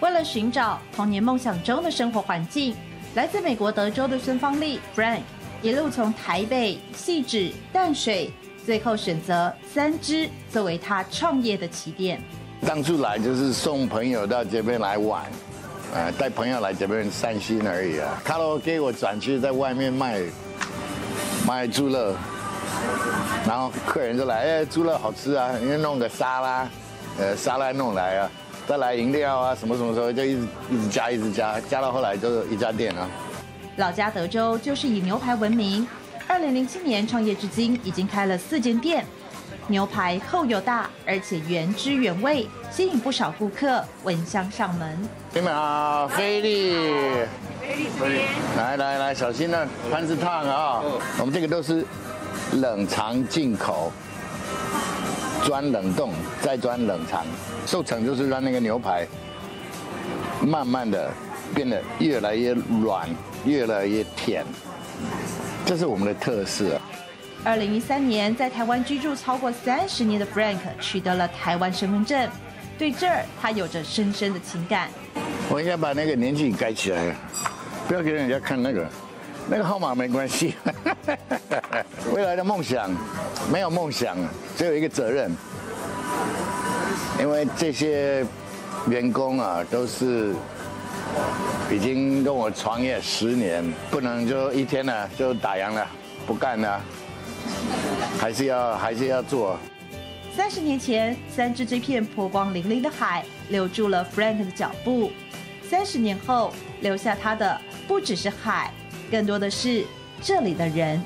为了寻找童年梦想中的生活环境，来自美国德州的孙芳丽 Frank 一路从台北、汐止、淡水，最后选择三芝作为他创业的起点。当初来就是送朋友到这边来玩，呃，带朋友来这边散心而已啊。卡拉 OK 我转去在外面卖卖猪肉，然后客人就来，哎，猪肉好吃啊，你弄个沙拉，呃，沙拉弄来啊，再来饮料啊，什么什么时候就一直一直加，一直加，加到后来就是一家店啊。老家德州就是以牛排闻名，二零零七年创业至今，已经开了四间店。牛排厚又大，而且原汁原味，吸引不少顾客闻香上门。你们好，菲力，菲力这边，来来来，小心了，盘子烫啊！我们这个都是冷藏进口，专冷冻，再专冷藏，受成就是让那个牛排慢慢的变得越来越软，越来越甜，这是我们的特色。二零一三年，在台湾居住超过三十年的 Frank 取得了台湾身份证，对这儿他有着深深的情感。我应该把那个年纪改起来，不要给人家看那个，那个号码没关系。未来的梦想，没有梦想，只有一个责任。因为这些员工啊，都是已经跟我创业十年，不能就一天呢就打烊了，不干了。还是要还是要做。三十年前，三只这片波光粼粼的海留住了 Frank 的脚步。三十年后，留下他的不只是海，更多的是这里的人。